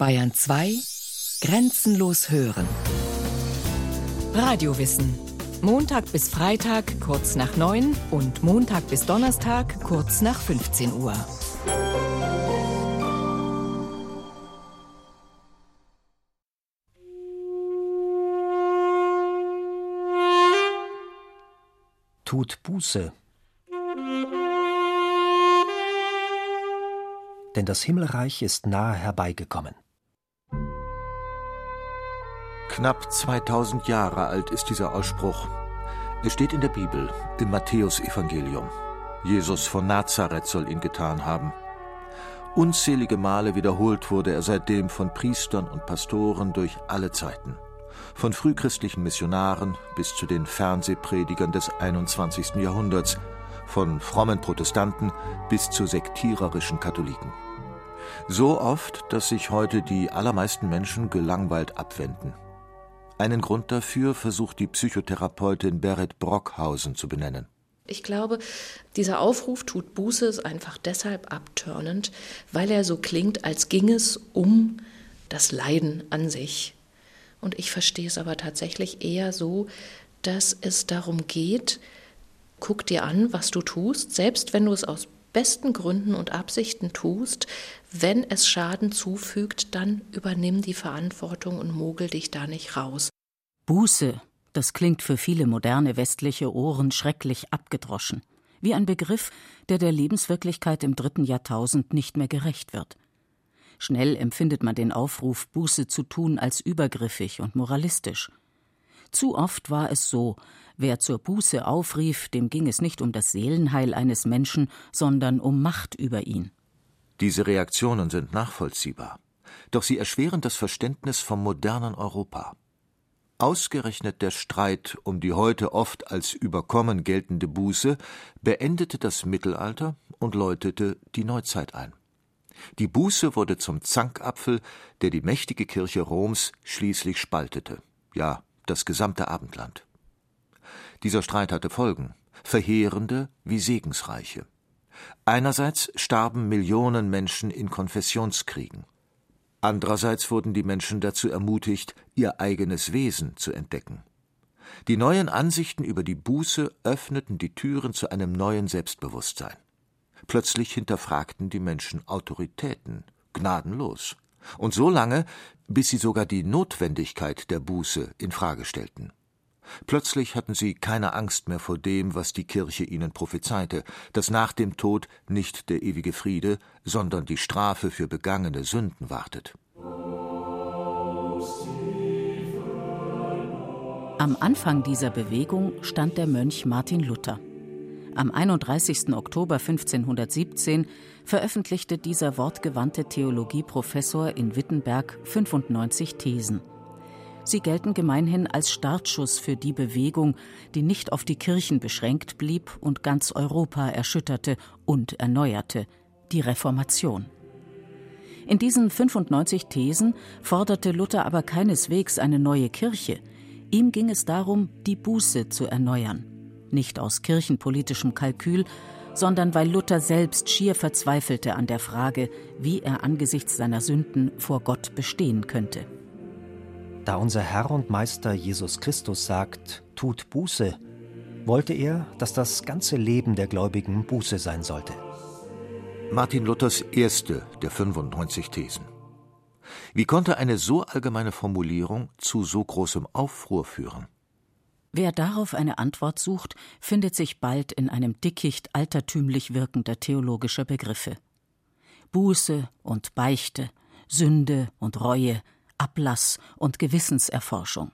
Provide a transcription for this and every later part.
Bayern 2 Grenzenlos hören. Radiowissen. Montag bis Freitag kurz nach 9 und Montag bis Donnerstag kurz nach 15 Uhr. Tut Buße. Denn das Himmelreich ist nahe herbeigekommen. Knapp 2000 Jahre alt ist dieser Ausspruch. Es steht in der Bibel, im Matthäusevangelium. Jesus von Nazareth soll ihn getan haben. Unzählige Male wiederholt wurde er seitdem von Priestern und Pastoren durch alle Zeiten. Von frühchristlichen Missionaren bis zu den Fernsehpredigern des 21. Jahrhunderts, von frommen Protestanten bis zu sektiererischen Katholiken. So oft, dass sich heute die allermeisten Menschen gelangweilt abwenden. Einen Grund dafür versucht die Psychotherapeutin Berit Brockhausen zu benennen. Ich glaube, dieser Aufruf tut Buße ist einfach deshalb abtörnend, weil er so klingt, als ging es um das Leiden an sich. Und ich verstehe es aber tatsächlich eher so, dass es darum geht, guck dir an, was du tust, selbst wenn du es aus besten Gründen und Absichten tust, wenn es Schaden zufügt, dann übernimm die Verantwortung und mogel dich da nicht raus. Buße, das klingt für viele moderne westliche Ohren schrecklich abgedroschen, wie ein Begriff, der der Lebenswirklichkeit im dritten Jahrtausend nicht mehr gerecht wird. Schnell empfindet man den Aufruf, Buße zu tun, als übergriffig und moralistisch. Zu oft war es so, wer zur Buße aufrief, dem ging es nicht um das Seelenheil eines Menschen, sondern um Macht über ihn. Diese Reaktionen sind nachvollziehbar, doch sie erschweren das Verständnis vom modernen Europa. Ausgerechnet der Streit um die heute oft als überkommen geltende Buße beendete das Mittelalter und läutete die Neuzeit ein. Die Buße wurde zum Zankapfel, der die mächtige Kirche Roms schließlich spaltete, ja, das gesamte Abendland. Dieser Streit hatte Folgen, verheerende wie segensreiche. Einerseits starben Millionen Menschen in Konfessionskriegen. Andererseits wurden die Menschen dazu ermutigt, ihr eigenes Wesen zu entdecken. Die neuen Ansichten über die Buße öffneten die Türen zu einem neuen Selbstbewusstsein. Plötzlich hinterfragten die Menschen Autoritäten, gnadenlos, und so lange, bis sie sogar die Notwendigkeit der Buße in Frage stellten. Plötzlich hatten sie keine Angst mehr vor dem, was die Kirche ihnen prophezeite, dass nach dem Tod nicht der ewige Friede, sondern die Strafe für begangene Sünden wartet. Am Anfang dieser Bewegung stand der Mönch Martin Luther. Am 31. Oktober 1517 veröffentlichte dieser wortgewandte Theologieprofessor in Wittenberg 95 Thesen. Sie gelten gemeinhin als Startschuss für die Bewegung, die nicht auf die Kirchen beschränkt blieb und ganz Europa erschütterte und erneuerte, die Reformation. In diesen 95 Thesen forderte Luther aber keineswegs eine neue Kirche. Ihm ging es darum, die Buße zu erneuern. Nicht aus kirchenpolitischem Kalkül, sondern weil Luther selbst schier verzweifelte an der Frage, wie er angesichts seiner Sünden vor Gott bestehen könnte. Da unser Herr und Meister Jesus Christus sagt, tut Buße, wollte er, dass das ganze Leben der Gläubigen Buße sein sollte. Martin Luthers erste der 95 Thesen. Wie konnte eine so allgemeine Formulierung zu so großem Aufruhr führen? Wer darauf eine Antwort sucht, findet sich bald in einem Dickicht altertümlich wirkender theologischer Begriffe. Buße und Beichte, Sünde und Reue, Ablass und Gewissenserforschung.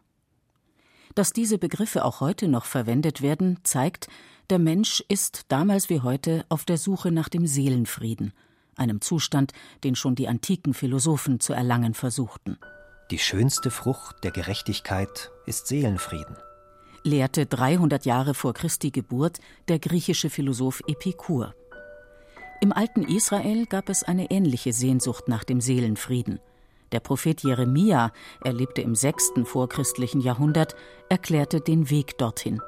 Dass diese Begriffe auch heute noch verwendet werden, zeigt, der Mensch ist damals wie heute auf der Suche nach dem Seelenfrieden, einem Zustand, den schon die antiken Philosophen zu erlangen versuchten. Die schönste Frucht der Gerechtigkeit ist Seelenfrieden, lehrte 300 Jahre vor Christi Geburt der griechische Philosoph Epikur. Im alten Israel gab es eine ähnliche Sehnsucht nach dem Seelenfrieden – der Prophet Jeremia, er lebte im sechsten vorchristlichen Jahrhundert, erklärte den Weg dorthin.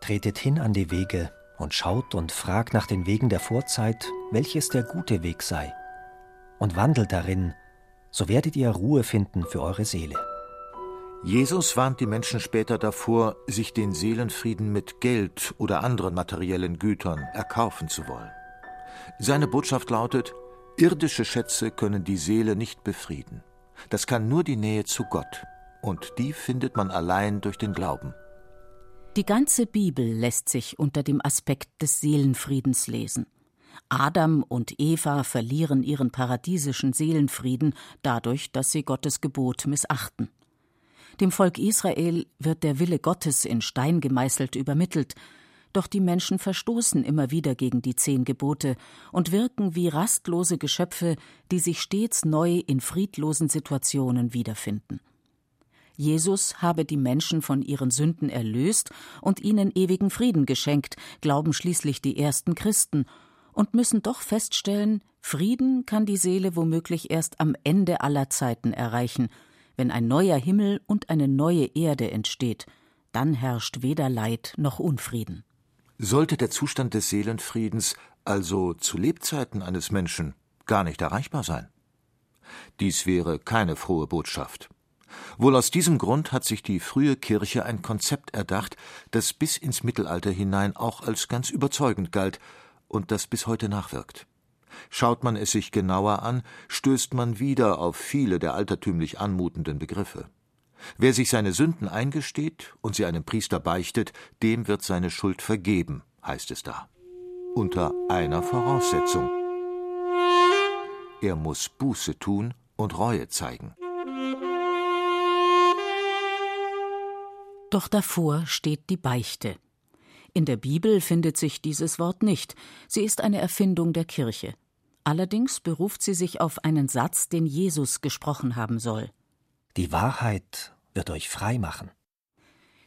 Tretet hin an die Wege und schaut und fragt nach den Wegen der Vorzeit, welches der gute Weg sei, und wandelt darin, so werdet ihr Ruhe finden für eure Seele. Jesus warnt die Menschen später davor, sich den Seelenfrieden mit Geld oder anderen materiellen Gütern erkaufen zu wollen. Seine Botschaft lautet, irdische Schätze können die Seele nicht befrieden. Das kann nur die Nähe zu Gott, und die findet man allein durch den Glauben. Die ganze Bibel lässt sich unter dem Aspekt des Seelenfriedens lesen. Adam und Eva verlieren ihren paradiesischen Seelenfrieden dadurch, dass sie Gottes Gebot missachten. Dem Volk Israel wird der Wille Gottes in Stein gemeißelt übermittelt, doch die Menschen verstoßen immer wieder gegen die zehn Gebote und wirken wie rastlose Geschöpfe, die sich stets neu in friedlosen Situationen wiederfinden. Jesus habe die Menschen von ihren Sünden erlöst und ihnen ewigen Frieden geschenkt, glauben schließlich die ersten Christen, und müssen doch feststellen, Frieden kann die Seele womöglich erst am Ende aller Zeiten erreichen, wenn ein neuer Himmel und eine neue Erde entsteht, dann herrscht weder Leid noch Unfrieden. Sollte der Zustand des Seelenfriedens also zu Lebzeiten eines Menschen gar nicht erreichbar sein? Dies wäre keine frohe Botschaft. Wohl aus diesem Grund hat sich die frühe Kirche ein Konzept erdacht, das bis ins Mittelalter hinein auch als ganz überzeugend galt und das bis heute nachwirkt. Schaut man es sich genauer an, stößt man wieder auf viele der altertümlich anmutenden Begriffe. Wer sich seine Sünden eingesteht und sie einem Priester beichtet, dem wird seine Schuld vergeben, heißt es da. Unter einer Voraussetzung. Er muss Buße tun und Reue zeigen. Doch davor steht die Beichte. In der Bibel findet sich dieses Wort nicht, sie ist eine Erfindung der Kirche. Allerdings beruft sie sich auf einen Satz, den Jesus gesprochen haben soll. Die Wahrheit wird euch frei machen.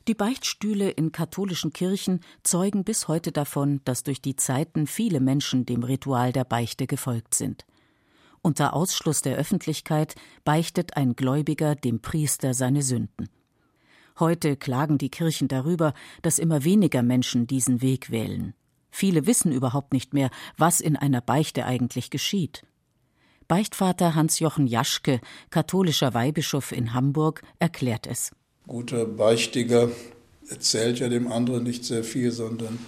Die Beichtstühle in katholischen Kirchen zeugen bis heute davon, dass durch die Zeiten viele Menschen dem Ritual der Beichte gefolgt sind. Unter Ausschluss der Öffentlichkeit beichtet ein Gläubiger dem Priester seine Sünden. Heute klagen die Kirchen darüber, dass immer weniger Menschen diesen Weg wählen. Viele wissen überhaupt nicht mehr, was in einer Beichte eigentlich geschieht. Beichtvater Hans-Jochen Jaschke, katholischer Weihbischof in Hamburg, erklärt es. Guter Beichtiger erzählt ja dem anderen nicht sehr viel, sondern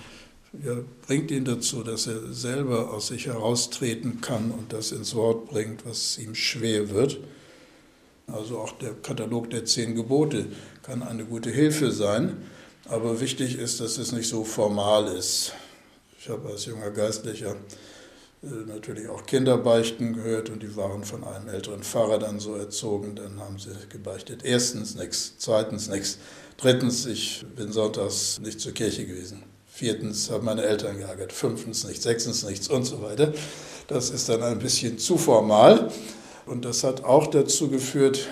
ja, bringt ihn dazu, dass er selber aus sich heraustreten kann und das ins Wort bringt, was ihm schwer wird. Also auch der Katalog der zehn Gebote kann eine gute Hilfe sein. Aber wichtig ist, dass es nicht so formal ist. Ich habe als junger Geistlicher natürlich auch Kinderbeichten gehört und die waren von einem älteren Pfarrer dann so erzogen. Dann haben sie gebeichtet. Erstens nichts, zweitens nichts, drittens ich bin sonntags nicht zur Kirche gewesen. Viertens haben meine Eltern geärgert, fünftens nichts, sechstens nichts und so weiter. Das ist dann ein bisschen zu formal. Und das hat auch dazu geführt,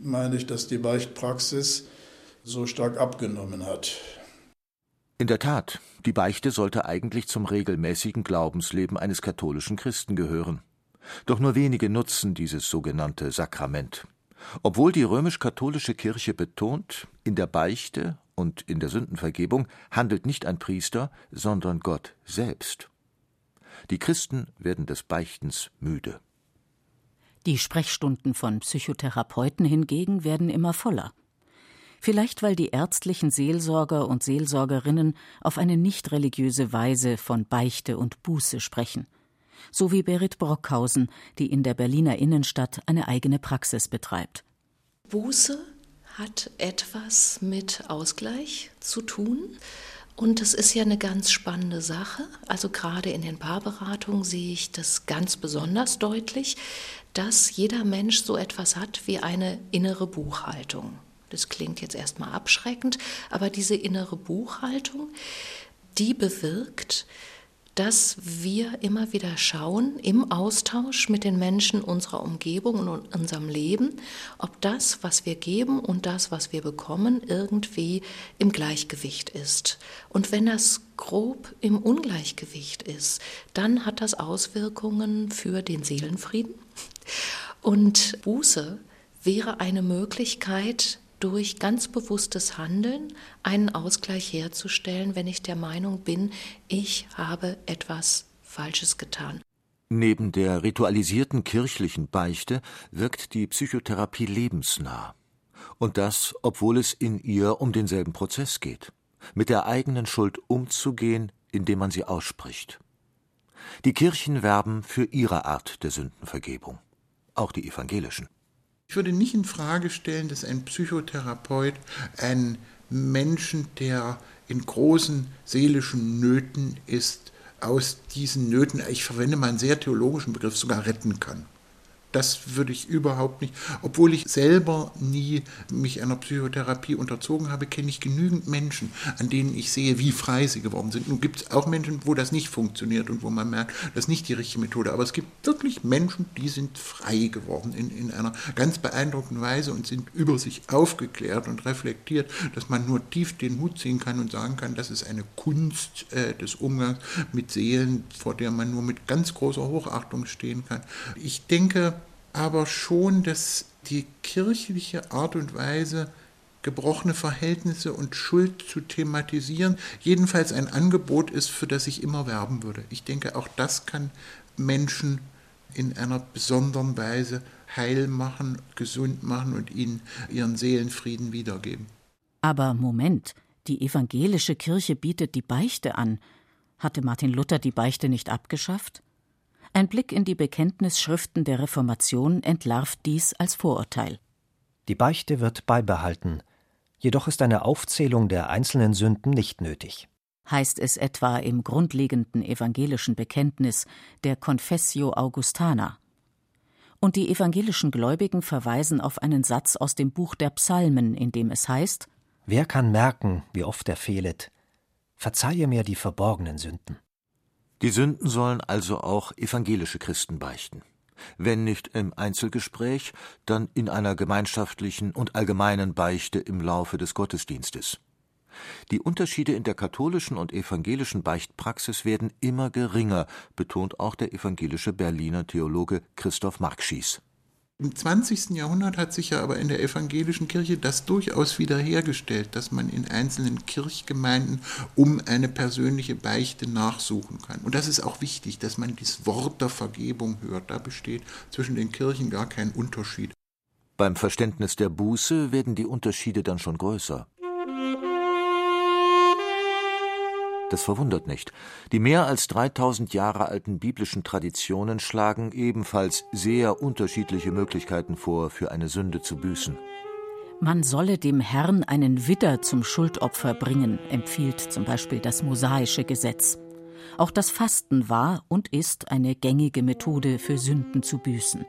meine ich, dass die Beichtpraxis so stark abgenommen hat. In der Tat, die Beichte sollte eigentlich zum regelmäßigen Glaubensleben eines katholischen Christen gehören. Doch nur wenige nutzen dieses sogenannte Sakrament. Obwohl die römisch-katholische Kirche betont, in der Beichte und in der Sündenvergebung handelt nicht ein Priester, sondern Gott selbst. Die Christen werden des Beichtens müde. Die Sprechstunden von Psychotherapeuten hingegen werden immer voller. Vielleicht weil die ärztlichen Seelsorger und Seelsorgerinnen auf eine nicht religiöse Weise von Beichte und Buße sprechen. So wie Berit Brockhausen, die in der Berliner Innenstadt eine eigene Praxis betreibt. Buße hat etwas mit Ausgleich zu tun. Und das ist ja eine ganz spannende Sache. Also gerade in den Paarberatungen sehe ich das ganz besonders deutlich, dass jeder Mensch so etwas hat wie eine innere Buchhaltung. Das klingt jetzt erstmal abschreckend, aber diese innere Buchhaltung, die bewirkt, dass wir immer wieder schauen im Austausch mit den Menschen unserer Umgebung und unserem Leben, ob das, was wir geben und das, was wir bekommen, irgendwie im Gleichgewicht ist. Und wenn das grob im Ungleichgewicht ist, dann hat das Auswirkungen für den Seelenfrieden. Und Buße wäre eine Möglichkeit, durch ganz bewusstes Handeln einen Ausgleich herzustellen, wenn ich der Meinung bin, ich habe etwas Falsches getan. Neben der ritualisierten kirchlichen Beichte wirkt die Psychotherapie lebensnah. Und das, obwohl es in ihr um denselben Prozess geht, mit der eigenen Schuld umzugehen, indem man sie ausspricht. Die Kirchen werben für ihre Art der Sündenvergebung, auch die evangelischen. Ich würde nicht in Frage stellen, dass ein Psychotherapeut einen Menschen, der in großen seelischen Nöten ist, aus diesen Nöten, ich verwende mal einen sehr theologischen Begriff, sogar retten kann. Das würde ich überhaupt nicht. Obwohl ich selber nie mich einer Psychotherapie unterzogen habe, kenne ich genügend Menschen, an denen ich sehe, wie frei sie geworden sind. Nun gibt es auch Menschen, wo das nicht funktioniert und wo man merkt, das ist nicht die richtige Methode. Aber es gibt wirklich Menschen, die sind frei geworden in, in einer ganz beeindruckenden Weise und sind über sich aufgeklärt und reflektiert, dass man nur tief den Hut ziehen kann und sagen kann, das ist eine Kunst äh, des Umgangs mit Seelen, vor der man nur mit ganz großer Hochachtung stehen kann. Ich denke, aber schon, dass die kirchliche Art und Weise, gebrochene Verhältnisse und Schuld zu thematisieren, jedenfalls ein Angebot ist, für das ich immer werben würde. Ich denke, auch das kann Menschen in einer besonderen Weise heil machen, gesund machen und ihnen ihren Seelenfrieden wiedergeben. Aber Moment, die evangelische Kirche bietet die Beichte an. Hatte Martin Luther die Beichte nicht abgeschafft? Ein Blick in die Bekenntnisschriften der Reformation entlarvt dies als Vorurteil. Die Beichte wird beibehalten, jedoch ist eine Aufzählung der einzelnen Sünden nicht nötig. Heißt es etwa im grundlegenden evangelischen Bekenntnis der Confessio Augustana. Und die evangelischen Gläubigen verweisen auf einen Satz aus dem Buch der Psalmen, in dem es heißt: Wer kann merken, wie oft er fehlet? Verzeihe mir die verborgenen Sünden. Die Sünden sollen also auch evangelische Christen beichten. Wenn nicht im Einzelgespräch, dann in einer gemeinschaftlichen und allgemeinen Beichte im Laufe des Gottesdienstes. Die Unterschiede in der katholischen und evangelischen Beichtpraxis werden immer geringer, betont auch der evangelische Berliner Theologe Christoph Markschies. Im 20. Jahrhundert hat sich ja aber in der evangelischen Kirche das durchaus wiederhergestellt, dass man in einzelnen Kirchgemeinden um eine persönliche Beichte nachsuchen kann. Und das ist auch wichtig, dass man das Wort der Vergebung hört. Da besteht zwischen den Kirchen gar kein Unterschied. Beim Verständnis der Buße werden die Unterschiede dann schon größer. Das verwundert nicht. Die mehr als 3000 Jahre alten biblischen Traditionen schlagen ebenfalls sehr unterschiedliche Möglichkeiten vor, für eine Sünde zu büßen. Man solle dem Herrn einen Widder zum Schuldopfer bringen, empfiehlt zum Beispiel das mosaische Gesetz. Auch das Fasten war und ist eine gängige Methode für Sünden zu büßen.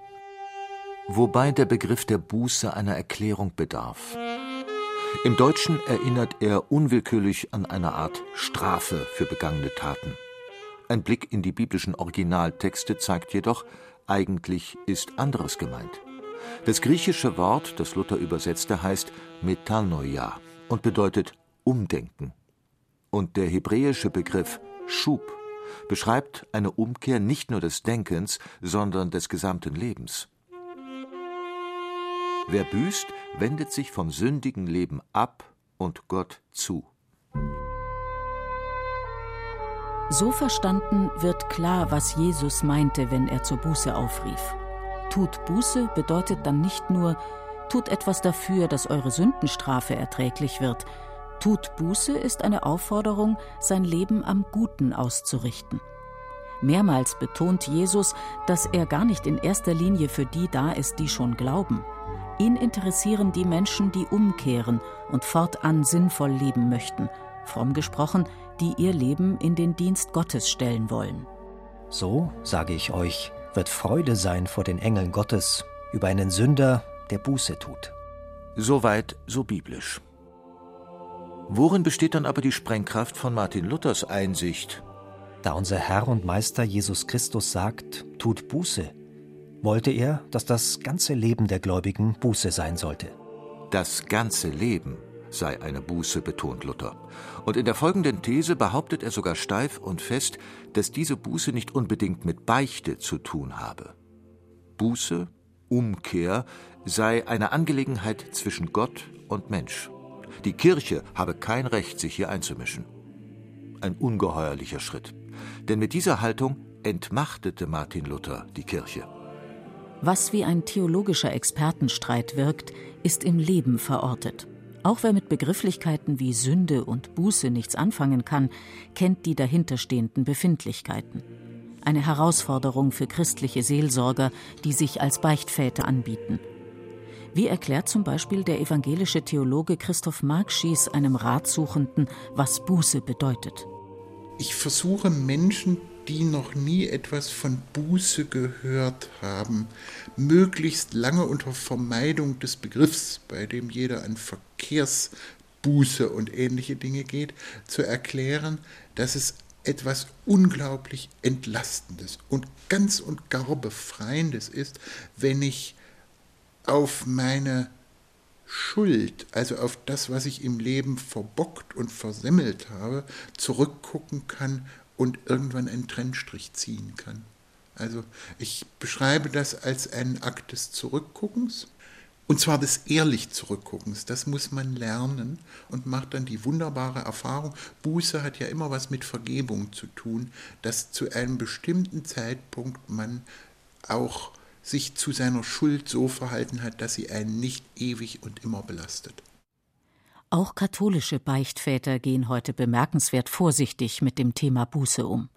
Wobei der Begriff der Buße einer Erklärung bedarf. Im Deutschen erinnert er unwillkürlich an eine Art Strafe für begangene Taten. Ein Blick in die biblischen Originaltexte zeigt jedoch, eigentlich ist anderes gemeint. Das griechische Wort, das Luther übersetzte, heißt Metanoia und bedeutet Umdenken. Und der hebräische Begriff Schub beschreibt eine Umkehr nicht nur des Denkens, sondern des gesamten Lebens. Wer büßt, wendet sich vom sündigen Leben ab und Gott zu. So verstanden wird klar, was Jesus meinte, wenn er zur Buße aufrief. Tut Buße bedeutet dann nicht nur, tut etwas dafür, dass eure Sündenstrafe erträglich wird. Tut Buße ist eine Aufforderung, sein Leben am Guten auszurichten. Mehrmals betont Jesus, dass er gar nicht in erster Linie für die da ist, die schon glauben. Ihn interessieren die Menschen, die umkehren und fortan sinnvoll leben möchten, fromm gesprochen, die ihr Leben in den Dienst Gottes stellen wollen. So, sage ich euch, wird Freude sein vor den Engeln Gottes über einen Sünder, der Buße tut. Soweit so biblisch. Worin besteht dann aber die Sprengkraft von Martin Luthers Einsicht? Da unser Herr und Meister Jesus Christus sagt, tut Buße, wollte er, dass das ganze Leben der Gläubigen Buße sein sollte. Das ganze Leben sei eine Buße, betont Luther. Und in der folgenden These behauptet er sogar steif und fest, dass diese Buße nicht unbedingt mit Beichte zu tun habe. Buße, Umkehr, sei eine Angelegenheit zwischen Gott und Mensch. Die Kirche habe kein Recht, sich hier einzumischen. Ein ungeheuerlicher Schritt. Denn mit dieser Haltung entmachtete Martin Luther die Kirche. Was wie ein theologischer Expertenstreit wirkt, ist im Leben verortet. Auch wer mit Begrifflichkeiten wie Sünde und Buße nichts anfangen kann, kennt die dahinterstehenden Befindlichkeiten. Eine Herausforderung für christliche Seelsorger, die sich als Beichtväter anbieten. Wie erklärt zum Beispiel der evangelische Theologe Christoph Markschies einem Ratsuchenden, was Buße bedeutet? Ich versuche Menschen die noch nie etwas von Buße gehört haben, möglichst lange unter Vermeidung des Begriffs, bei dem jeder an Verkehrsbuße und ähnliche Dinge geht, zu erklären, dass es etwas unglaublich Entlastendes und ganz und gar Befreiendes ist, wenn ich auf meine Schuld, also auf das, was ich im Leben verbockt und versemmelt habe, zurückgucken kann und irgendwann einen Trennstrich ziehen kann. Also ich beschreibe das als einen Akt des Zurückguckens und zwar des ehrlich Zurückguckens. Das muss man lernen und macht dann die wunderbare Erfahrung. Buße hat ja immer was mit Vergebung zu tun, dass zu einem bestimmten Zeitpunkt man auch sich zu seiner Schuld so verhalten hat, dass sie einen nicht ewig und immer belastet. Auch katholische Beichtväter gehen heute bemerkenswert vorsichtig mit dem Thema Buße um.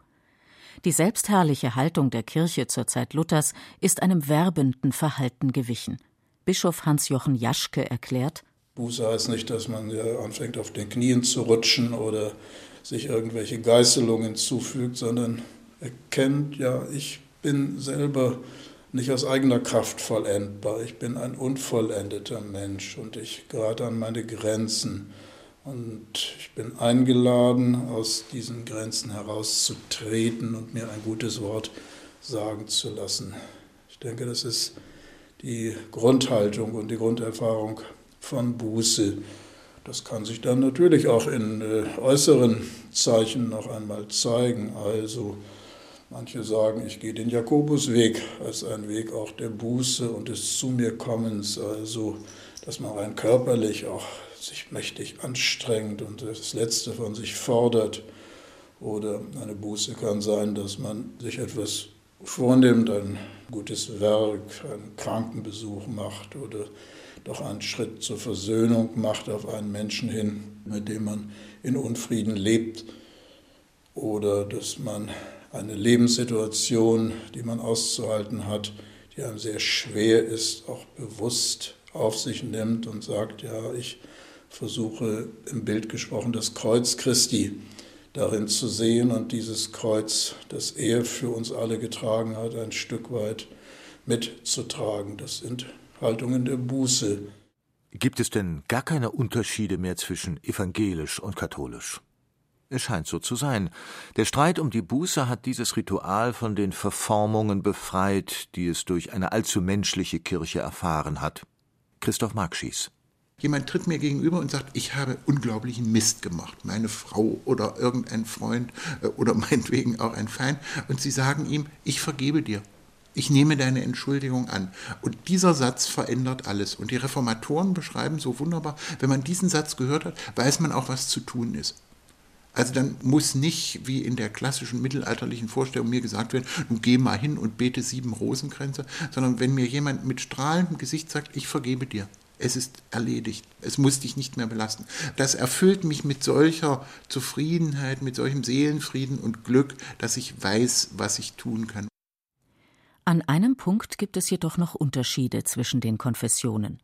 Die selbstherrliche Haltung der Kirche zur Zeit Luthers ist einem werbenden Verhalten gewichen. Bischof Hans-Jochen Jaschke erklärt: Buße heißt nicht, dass man ja anfängt, auf den Knien zu rutschen oder sich irgendwelche Geißelungen zufügt, sondern erkennt, ja, ich bin selber nicht aus eigener Kraft vollendbar. Ich bin ein unvollendeter Mensch und ich gerate an meine Grenzen. Und ich bin eingeladen, aus diesen Grenzen herauszutreten und mir ein gutes Wort sagen zu lassen. Ich denke, das ist die Grundhaltung und die Grunderfahrung von Buße. Das kann sich dann natürlich auch in äh, äußeren Zeichen noch einmal zeigen. Also Manche sagen, ich gehe den Jakobusweg als ein Weg auch der Buße und des Zu mir Kommens, also dass man rein körperlich auch sich mächtig anstrengt und das Letzte von sich fordert. Oder eine Buße kann sein, dass man sich etwas vornimmt, ein gutes Werk, einen Krankenbesuch macht oder doch einen Schritt zur Versöhnung macht auf einen Menschen hin, mit dem man in Unfrieden lebt. Oder dass man eine Lebenssituation, die man auszuhalten hat, die einem sehr schwer ist, auch bewusst auf sich nimmt und sagt, ja, ich versuche im Bild gesprochen das Kreuz Christi darin zu sehen und dieses Kreuz, das er für uns alle getragen hat, ein Stück weit mitzutragen. Das sind Haltungen der Buße. Gibt es denn gar keine Unterschiede mehr zwischen evangelisch und katholisch? Es scheint so zu sein. Der Streit um die Buße hat dieses Ritual von den Verformungen befreit, die es durch eine allzu menschliche Kirche erfahren hat. Christoph Markschies. Jemand tritt mir gegenüber und sagt, ich habe unglaublichen Mist gemacht, meine Frau oder irgendein Freund äh, oder meinetwegen auch ein Feind, und sie sagen ihm, ich vergebe dir. Ich nehme deine Entschuldigung an. Und dieser Satz verändert alles. Und die Reformatoren beschreiben so wunderbar, wenn man diesen Satz gehört hat, weiß man auch, was zu tun ist. Also dann muss nicht, wie in der klassischen mittelalterlichen Vorstellung mir gesagt werden, nun geh mal hin und bete sieben Rosenkränze, sondern wenn mir jemand mit strahlendem Gesicht sagt, ich vergebe dir, es ist erledigt, es muss dich nicht mehr belasten. Das erfüllt mich mit solcher Zufriedenheit, mit solchem Seelenfrieden und Glück, dass ich weiß, was ich tun kann. An einem Punkt gibt es jedoch noch Unterschiede zwischen den Konfessionen.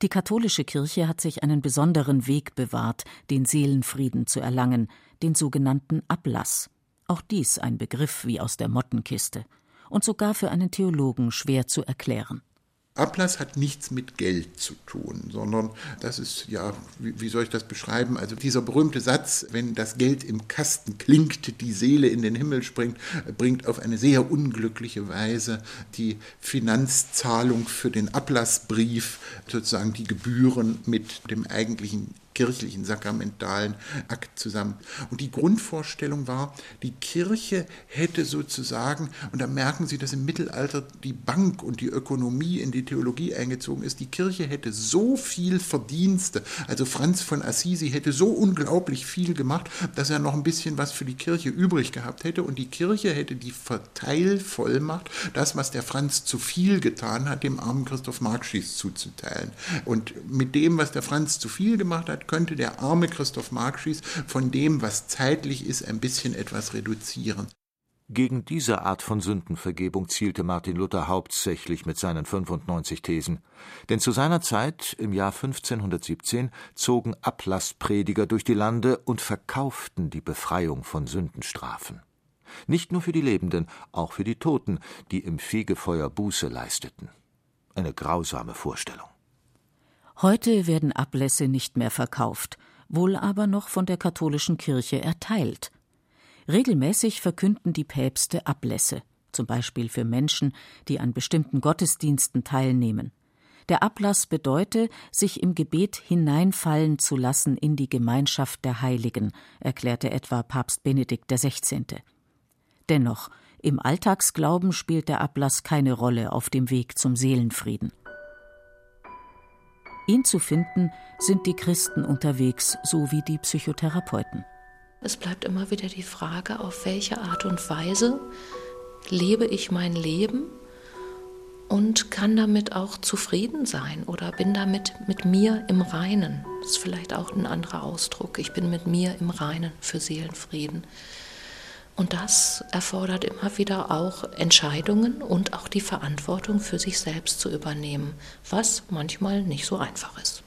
Die katholische Kirche hat sich einen besonderen Weg bewahrt, den Seelenfrieden zu erlangen, den sogenannten Ablass. Auch dies ein Begriff wie aus der Mottenkiste und sogar für einen Theologen schwer zu erklären. Ablass hat nichts mit Geld zu tun, sondern das ist, ja, wie, wie, soll ich das beschreiben? Also dieser berühmte Satz, wenn das Geld im Kasten klingt, die Seele in den Himmel springt, bringt auf eine sehr unglückliche Weise die Finanzzahlung für den Ablassbrief, sozusagen die Gebühren mit dem eigentlichen kirchlichen, sakramentalen Akt zusammen. Und die Grundvorstellung war, die Kirche hätte sozusagen, und da merken Sie, dass im Mittelalter die Bank und die Ökonomie in die Theologie eingezogen ist, die Kirche hätte so viel Verdienste, also Franz von Assisi hätte so unglaublich viel gemacht, dass er noch ein bisschen was für die Kirche übrig gehabt hätte und die Kirche hätte die Verteilvollmacht, das, was der Franz zu viel getan hat, dem armen Christoph Markschies zuzuteilen. Und mit dem, was der Franz zu viel gemacht hat, könnte der arme Christoph Markschies von dem, was zeitlich ist, ein bisschen etwas reduzieren. Gegen diese Art von Sündenvergebung zielte Martin Luther hauptsächlich mit seinen 95 Thesen. Denn zu seiner Zeit, im Jahr 1517, zogen Ablassprediger durch die Lande und verkauften die Befreiung von Sündenstrafen. Nicht nur für die Lebenden, auch für die Toten, die im Fegefeuer Buße leisteten. Eine grausame Vorstellung. Heute werden Ablässe nicht mehr verkauft, wohl aber noch von der katholischen Kirche erteilt. Regelmäßig verkünden die Päpste Ablässe, zum Beispiel für Menschen, die an bestimmten Gottesdiensten teilnehmen. Der Ablass bedeute, sich im Gebet hineinfallen zu lassen in die Gemeinschaft der Heiligen, erklärte etwa Papst Benedikt XVI. Dennoch, im Alltagsglauben spielt der Ablass keine Rolle auf dem Weg zum Seelenfrieden. Ihn zu finden, sind die Christen unterwegs, so wie die Psychotherapeuten. Es bleibt immer wieder die Frage, auf welche Art und Weise lebe ich mein Leben und kann damit auch zufrieden sein oder bin damit mit mir im Reinen. Das ist vielleicht auch ein anderer Ausdruck. Ich bin mit mir im Reinen für Seelenfrieden. Und das erfordert immer wieder auch Entscheidungen und auch die Verantwortung für sich selbst zu übernehmen, was manchmal nicht so einfach ist.